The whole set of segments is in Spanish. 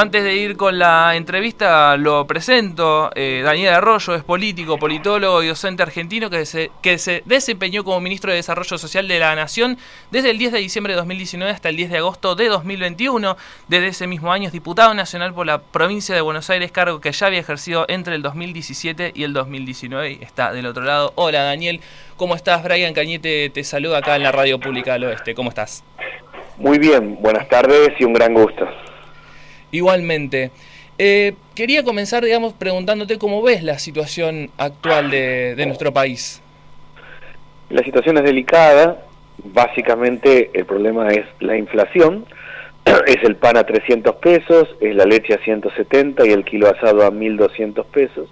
Antes de ir con la entrevista, lo presento. Eh, Daniel Arroyo es político, politólogo y docente argentino que se, que se desempeñó como ministro de Desarrollo Social de la Nación desde el 10 de diciembre de 2019 hasta el 10 de agosto de 2021. Desde ese mismo año es diputado nacional por la provincia de Buenos Aires, cargo que ya había ejercido entre el 2017 y el 2019. Y está del otro lado. Hola Daniel, ¿cómo estás? Brian Cañete te saluda acá en la Radio Pública del Oeste. ¿Cómo estás? Muy bien, buenas tardes y un gran gusto. Igualmente. Eh, quería comenzar, digamos, preguntándote cómo ves la situación actual de, nuestro país. La situación es delicada. Básicamente el problema es la inflación. Es el pan a 300 pesos, es la leche a 170 y el kilo asado a 1200 pesos.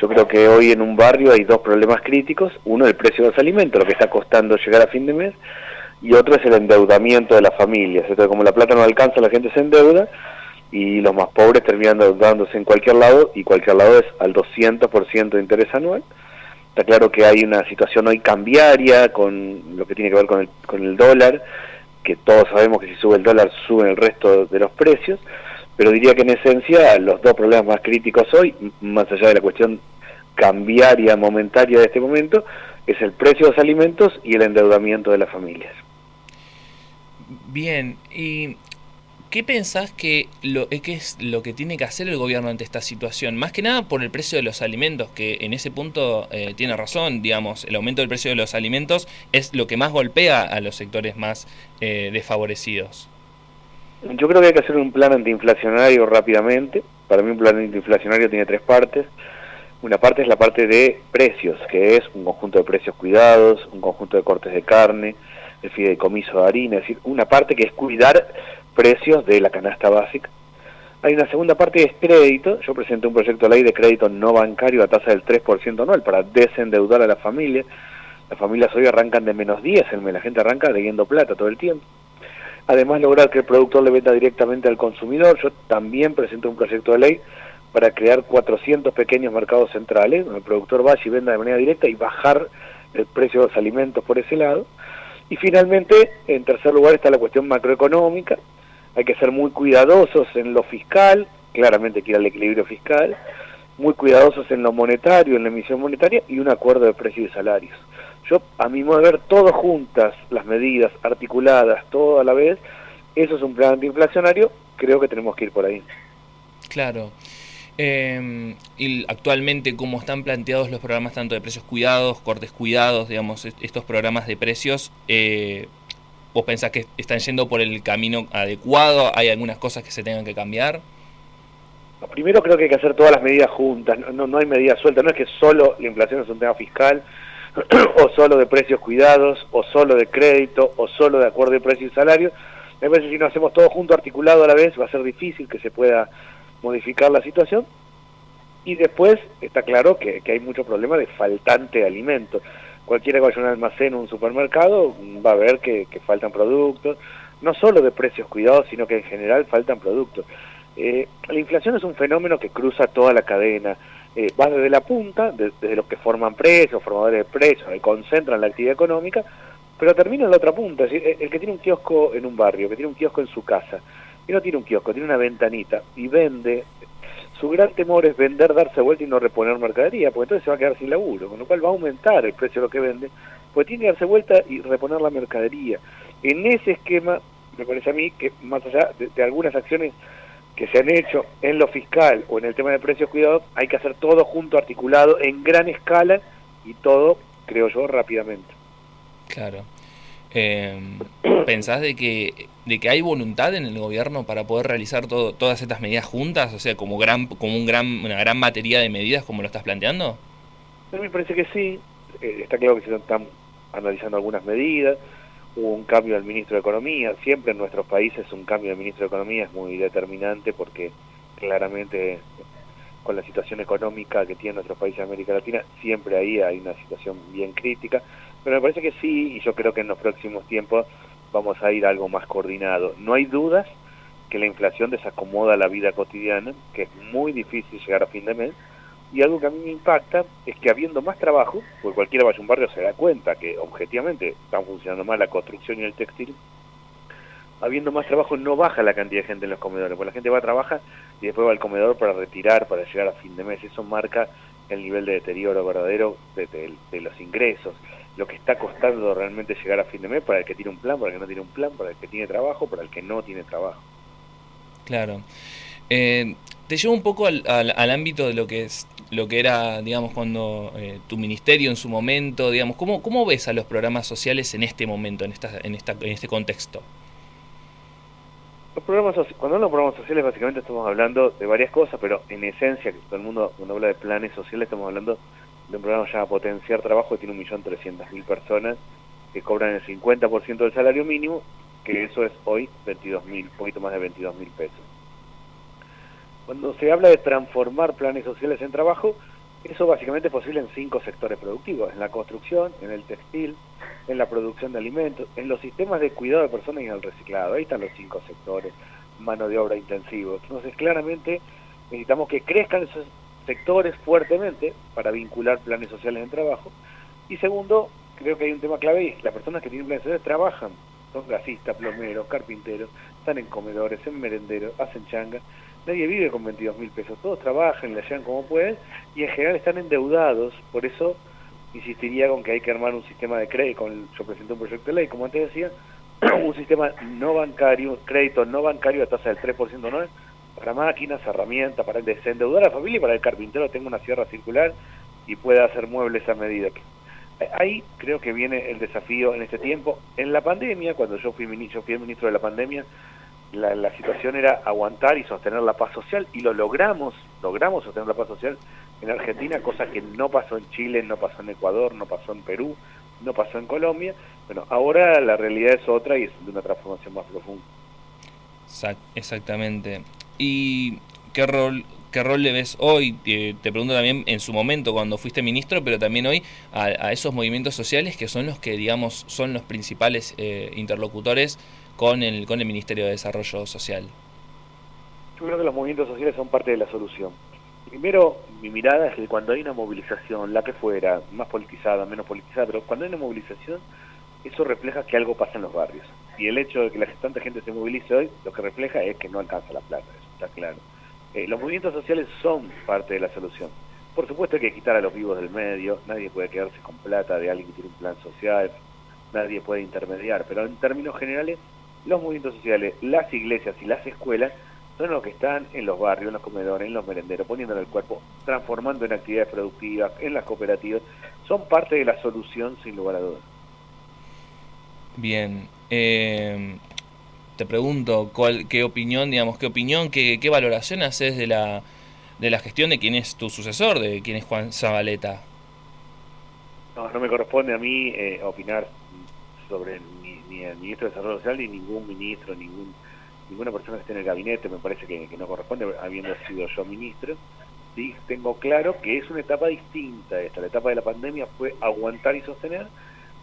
Yo creo que hoy en un barrio hay dos problemas críticos. Uno, el precio de los alimentos, lo que está costando llegar a fin de mes. Y otro es el endeudamiento de las familias. Entonces, como la plata no alcanza, la gente se endeuda y los más pobres terminan dándose en cualquier lado y cualquier lado es al 200% de interés anual. Está claro que hay una situación hoy cambiaria con lo que tiene que ver con el, con el dólar, que todos sabemos que si sube el dólar suben el resto de los precios, pero diría que en esencia los dos problemas más críticos hoy, más allá de la cuestión cambiaria momentaria de este momento, es el precio de los alimentos y el endeudamiento de las familias. Bien, y ¿Qué pensás que, lo, eh, que es lo que tiene que hacer el gobierno ante esta situación? Más que nada por el precio de los alimentos, que en ese punto eh, tiene razón, digamos, el aumento del precio de los alimentos es lo que más golpea a los sectores más eh, desfavorecidos. Yo creo que hay que hacer un plan antiinflacionario rápidamente. Para mí un plan antiinflacionario tiene tres partes. Una parte es la parte de precios, que es un conjunto de precios cuidados, un conjunto de cortes de carne, el fideicomiso de harina, es decir, una parte que es cuidar precios de la canasta básica. Hay una segunda parte es crédito. Yo presenté un proyecto de ley de crédito no bancario a tasa del 3% anual para desendeudar a la familia. Las familias hoy arrancan de menos 10 el mes, la gente arranca debiendo plata todo el tiempo. Además, lograr que el productor le venda directamente al consumidor. Yo también presenté un proyecto de ley para crear 400 pequeños mercados centrales, donde el productor vaya y venda de manera directa y bajar el precio de los alimentos por ese lado. Y finalmente, en tercer lugar, está la cuestión macroeconómica, hay que ser muy cuidadosos en lo fiscal, claramente que ir al equilibrio fiscal, muy cuidadosos en lo monetario, en la emisión monetaria y un acuerdo de precios y salarios. Yo, a mi modo de ver, todo juntas, las medidas articuladas, todo a la vez, eso es un plan antiinflacionario, creo que tenemos que ir por ahí. Claro. Eh, y actualmente, cómo están planteados los programas tanto de precios cuidados, cortes cuidados, digamos, estos programas de precios, eh, ¿Vos pensás que están yendo por el camino adecuado? ¿Hay algunas cosas que se tengan que cambiar? primero creo que hay que hacer todas las medidas juntas, no, no hay medidas sueltas, no es que solo la inflación es un tema fiscal, o solo de precios cuidados, o solo de crédito, o solo de acuerdo de precios y salarios. Me parece que si no hacemos todo junto, articulado a la vez, va a ser difícil que se pueda modificar la situación. Y después está claro que, hay mucho problema de faltante de alimentos cualquiera que vaya a un almacén o un supermercado va a ver que, faltan productos, no solo de precios cuidados, sino que en general faltan productos. Eh, la inflación es un fenómeno que cruza toda la cadena, eh, va desde la punta, desde los que forman precios, formadores de precios, que concentran la actividad económica, pero termina en la otra punta, es decir, el que tiene un kiosco en un barrio, que tiene un kiosco en su casa, y no tiene un kiosco, tiene una ventanita y vende su gran temor es vender, darse vuelta y no reponer mercadería, porque entonces se va a quedar sin laburo, con lo cual va a aumentar el precio de lo que vende, pues tiene que darse vuelta y reponer la mercadería. En ese esquema, me parece a mí que más allá de, algunas acciones que se han hecho en lo fiscal o en el tema de precios cuidados, hay que hacer todo junto, articulado, en gran escala y todo, creo yo, rápidamente. Claro. Eh, ¿Pensás de que, de que hay voluntad en el gobierno para poder realizar todo, todas estas medidas juntas? O sea, como, gran, como un gran, una gran batería de medidas como lo estás planteando. A mí me parece que sí. Eh, está claro que se están analizando algunas medidas. Hubo un cambio del ministro de Economía. Siempre en nuestros países un cambio del ministro de Economía es muy determinante porque claramente con la situación económica que tiene nuestros países de América Latina, siempre ahí hay una situación bien crítica. Pero me parece que sí, y yo creo que en los próximos tiempos vamos a ir algo más coordinado. No hay dudas que la inflación desacomoda la vida cotidiana, que es muy difícil llegar a fin de mes, y algo que a mí me impacta es que habiendo más trabajo, porque cualquiera vaya a un barrio se da cuenta que objetivamente están funcionando mal la construcción y el textil, habiendo más trabajo no baja la cantidad de gente en los comedores, porque la gente va a trabajar y después va al comedor para retirar, para llegar a fin de mes. Eso marca el nivel de deterioro verdadero de, los ingresos, lo que está costando realmente llegar a fin de mes para el que tiene un plan, para el que no tiene un plan, para el que tiene trabajo, para el que no tiene trabajo. Claro. Eh, te llevo un poco al, al, ámbito de lo que es lo que era, digamos, cuando eh, tu ministerio en su momento, digamos, ¿cómo, ¿cómo ves a los programas sociales en este momento, en, esta, en, esta, en este contexto? Los programas, cuando hablamos de programas sociales, básicamente estamos hablando de varias cosas, pero en esencia, que todo el mundo cuando habla de planes sociales, estamos hablando de un programa llamado Potenciar Trabajo, que tiene 1.300.000 personas que cobran el 50% del salario mínimo, que eso es hoy 22.000, un poquito más de 22.000 pesos. Cuando se habla de transformar planes sociales en trabajo, eso básicamente es posible en cinco sectores productivos, en la construcción, en el textil, en la producción de alimentos, en los sistemas de cuidado de personas y en el reciclado. Ahí están los cinco sectores, mano de obra intensivo. Entonces, claramente necesitamos que crezcan esos sectores fuertemente para vincular planes sociales en trabajo. Y segundo, creo que hay un tema clave y las personas que tienen planes sociales trabajan. Son gasistas, plomeros, carpinteros, están en comedores, en merenderos, hacen changa nadie vive con 22 mil pesos, todos trabajan, le llevan como pueden y en general están endeudados, por eso insistiría con que hay que armar un sistema de crédito, yo presenté un proyecto de ley, como antes decía, un sistema no bancario, crédito no bancario a tasa del 3% no para máquinas, herramientas, para desendeudar a la familia y para el carpintero tenga una sierra circular y pueda hacer muebles a medida. Ahí creo que viene el desafío en este tiempo. En la pandemia, cuando yo fui ministro, fui el ministro de la pandemia, la, situación era aguantar y sostener la paz social y lo logramos, logramos sostener la paz social en Argentina, cosa que no pasó en Chile, no pasó en Ecuador, no pasó en Perú, no pasó en Colombia. Bueno, ahora la realidad es otra y es de una transformación más profunda. Exactamente. ¿Y qué rol, qué rol le ves hoy? Te, pregunto también en su momento cuando fuiste ministro, pero también hoy a, esos movimientos sociales que son los que, digamos, son los principales eh, interlocutores con el, con el Ministerio de Desarrollo Social? Yo creo que los movimientos sociales son parte de la solución. Primero, mi mirada es que cuando hay una movilización, la que fuera, más politizada, menos politizada, pero cuando hay una movilización, eso refleja que algo pasa en los barrios. Y el hecho de que la tanta gente se movilice hoy, lo que refleja es que no alcanza la plata, eso está claro. Eh, los movimientos sociales son parte de la solución. Por supuesto hay que quitar a los vivos del medio, nadie puede quedarse con plata de alguien que tiene un plan social, nadie puede intermediar, pero en términos generales los movimientos sociales, las iglesias y las escuelas son los que están en los barrios, en los comedores, en los merenderos, poniendo el cuerpo, transformando en actividades productivas, en las cooperativas, son parte de la solución sin lugar a dudas. Bien, eh, te pregunto, ¿cuál, ¿qué opinión, digamos, qué opinión, qué, qué valoración haces de la, de la gestión de quién es tu sucesor, de quién es Juan Zabaleta? No, no me corresponde a mí eh, opinar sobre ni el ministro de Desarrollo Social ni ningún ministro, ningún ninguna persona que esté en el gabinete, me parece que, no corresponde, habiendo sido yo ministro. Sí, tengo claro que es una etapa distinta esta. La etapa de la pandemia fue aguantar y sostener.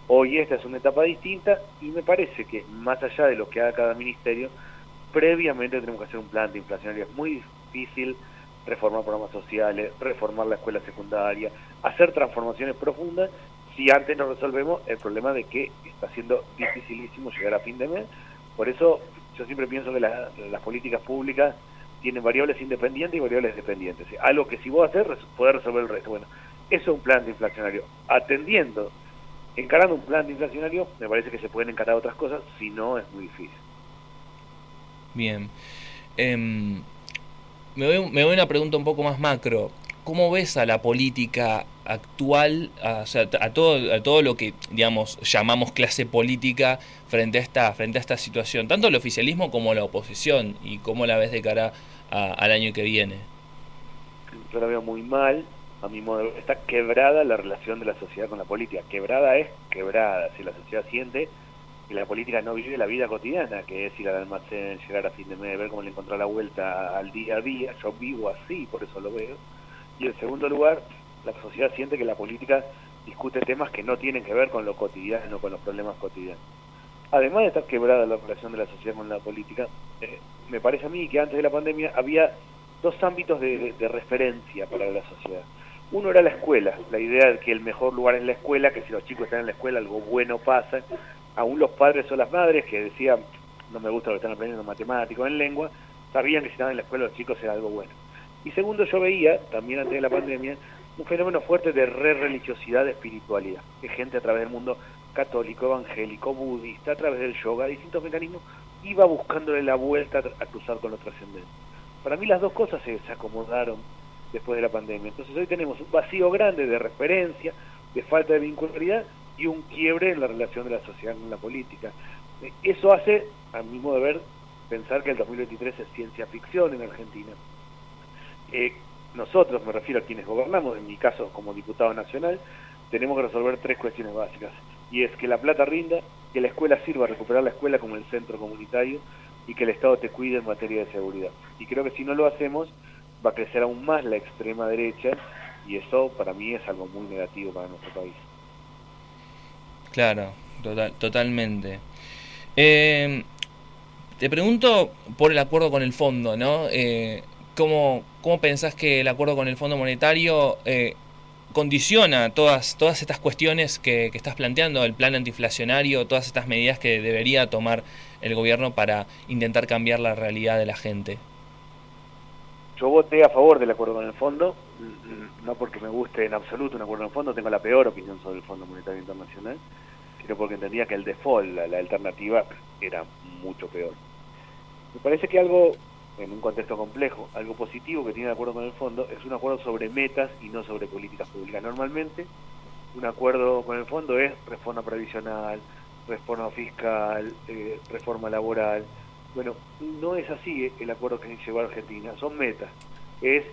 Hoy esta es una etapa distinta y me parece que más allá de lo que haga cada ministerio, previamente tenemos que hacer un plan de inflacionario. Es muy difícil reformar programas sociales, reformar la escuela secundaria, hacer transformaciones profundas si antes no resolvemos el problema de que está siendo dificilísimo llegar a fin de mes. Por eso yo siempre pienso que las políticas públicas tienen variables independientes y variables dependientes. Algo que si vos haces, puede resolver el resto. Bueno, eso es un plan de inflacionario. Atendiendo, encarando un plan de inflacionario, me parece que se pueden encarar otras cosas, si no es muy difícil. Bien. Em, me, voy, me voy a una pregunta un poco más macro. ¿Cómo ves a la política actual, a, a, todo, a todo lo que digamos llamamos clase política frente a esta, frente a esta situación, tanto el oficialismo como la oposición, y cómo la ves de cara al año que viene? Yo la veo muy mal, a mi modo está quebrada la relación de la sociedad con la política, quebrada es quebrada, si la sociedad siente que la política no vive la vida cotidiana, que es ir al almacén, llegar a fin de mes, ver cómo le encontró la vuelta al día a día, yo vivo así, por eso lo veo y en segundo lugar, la sociedad siente que la política discute temas que no tienen que ver con lo cotidiano, con los problemas cotidianos. Además de estar quebrada la relación de la sociedad con la política, eh, me parece a mí que antes de la pandemia había dos ámbitos de, referencia para la sociedad. Uno era la escuela, la idea de que el mejor lugar es la escuela, que si los chicos están en la escuela algo bueno pasa. Aún los padres o las madres que decían, no me gusta lo que están aprendiendo en matemáticos, en lengua, sabían que si estaban en la escuela los chicos era algo bueno. Y segundo, yo veía, también antes de la pandemia, un fenómeno fuerte de re-religiosidad, de espiritualidad, que gente a través del mundo católico, evangélico, budista, a través del yoga, distintos mecanismos, iba buscándole la vuelta a cruzar con lo trascendente. Para mí las dos cosas se, se acomodaron después de la pandemia. Entonces hoy tenemos un vacío grande de referencia, de falta de vincularidad y un quiebre en la relación de la sociedad con la política. Eso hace, a mi modo de ver, pensar que el 2023 es ciencia ficción en Argentina. Eh, nosotros, me refiero a quienes gobernamos, en mi caso como diputado nacional, tenemos que resolver tres cuestiones básicas. Y es que la plata rinda, que la escuela sirva recuperar la escuela como el centro comunitario y que el Estado te cuide en materia de seguridad. Y creo que si no lo hacemos, va a crecer aún más la extrema derecha y eso para mí es algo muy negativo para nuestro país. Claro, total, totalmente. Eh, te pregunto por el acuerdo con el fondo, ¿no? Eh, ¿cómo, ¿Cómo pensás que el acuerdo con el Fondo Monetario eh, condiciona todas, todas estas cuestiones que, que, estás planteando, el plan antiinflacionario, todas estas medidas que debería tomar el gobierno para intentar cambiar la realidad de la gente? Yo voté a favor del acuerdo con el fondo, no porque me guste en absoluto un acuerdo con el fondo, tengo la peor opinión sobre el Fondo Monetario Internacional, sino porque entendía que el default, la, la alternativa, era mucho peor. Me parece que algo, en un contexto complejo, algo positivo que tiene el acuerdo con el fondo es un acuerdo sobre metas y no sobre políticas públicas. Normalmente, un acuerdo con el fondo es reforma previsional, reforma fiscal, eh, reforma laboral, bueno, no es así el acuerdo que llevó Argentina, son metas. Es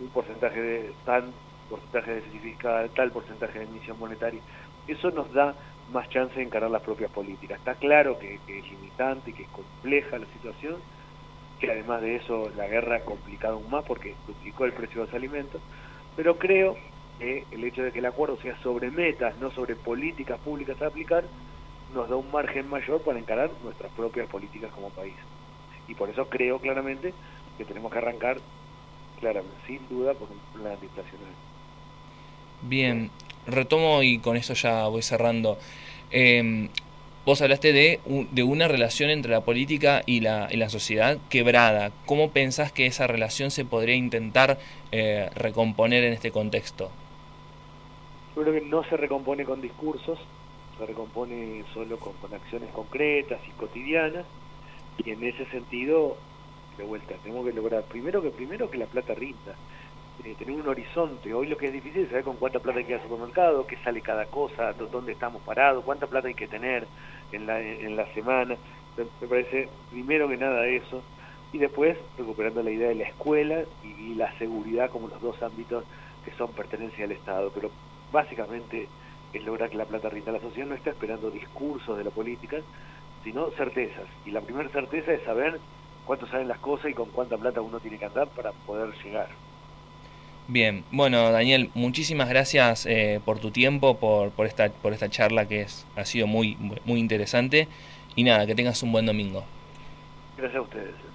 un porcentaje de tal porcentaje de déficit fiscal, tal porcentaje de emisión monetaria. Eso nos da más chance de encarar las propias políticas. Está claro que, que es limitante y que es compleja la situación, que además de eso la guerra ha complicado aún más porque duplicó el precio de los alimentos, pero creo que el hecho de que el acuerdo sea sobre metas, no sobre políticas públicas a aplicar, nos da un margen mayor para encarar nuestras propias políticas como país. Y por eso creo claramente que tenemos que arrancar, claramente, sin duda, con un plan antiinflacionario. Bien, retomo y con eso ya voy cerrando. Eh, vos hablaste de, de, una relación entre la política y la, y la, sociedad quebrada. ¿Cómo pensás que esa relación se podría intentar eh, recomponer en este contexto? Yo creo que no se recompone con discursos, se recompone solo con, con, acciones concretas y cotidianas y en ese sentido de vuelta tenemos que lograr primero que primero que la plata rinda eh, tener un horizonte hoy lo que es difícil es saber con cuánta plata hay que ir al supermercado qué sale cada cosa dónde estamos parados cuánta plata hay que tener en la en la semana me parece primero que nada eso y después recuperando la idea de la escuela y, la seguridad como los dos ámbitos que son pertenencia al Estado pero básicamente es lograr que la plata rinda. La sociedad no está esperando discursos de la política, sino certezas. Y la primera certeza es saber cuánto salen las cosas y con cuánta plata uno tiene que andar para poder llegar. Bien, bueno Daniel, muchísimas gracias eh, por tu tiempo, por, por, esta, por esta charla que es, ha sido muy, muy interesante. Y nada, que tengas un buen domingo. Gracias a ustedes.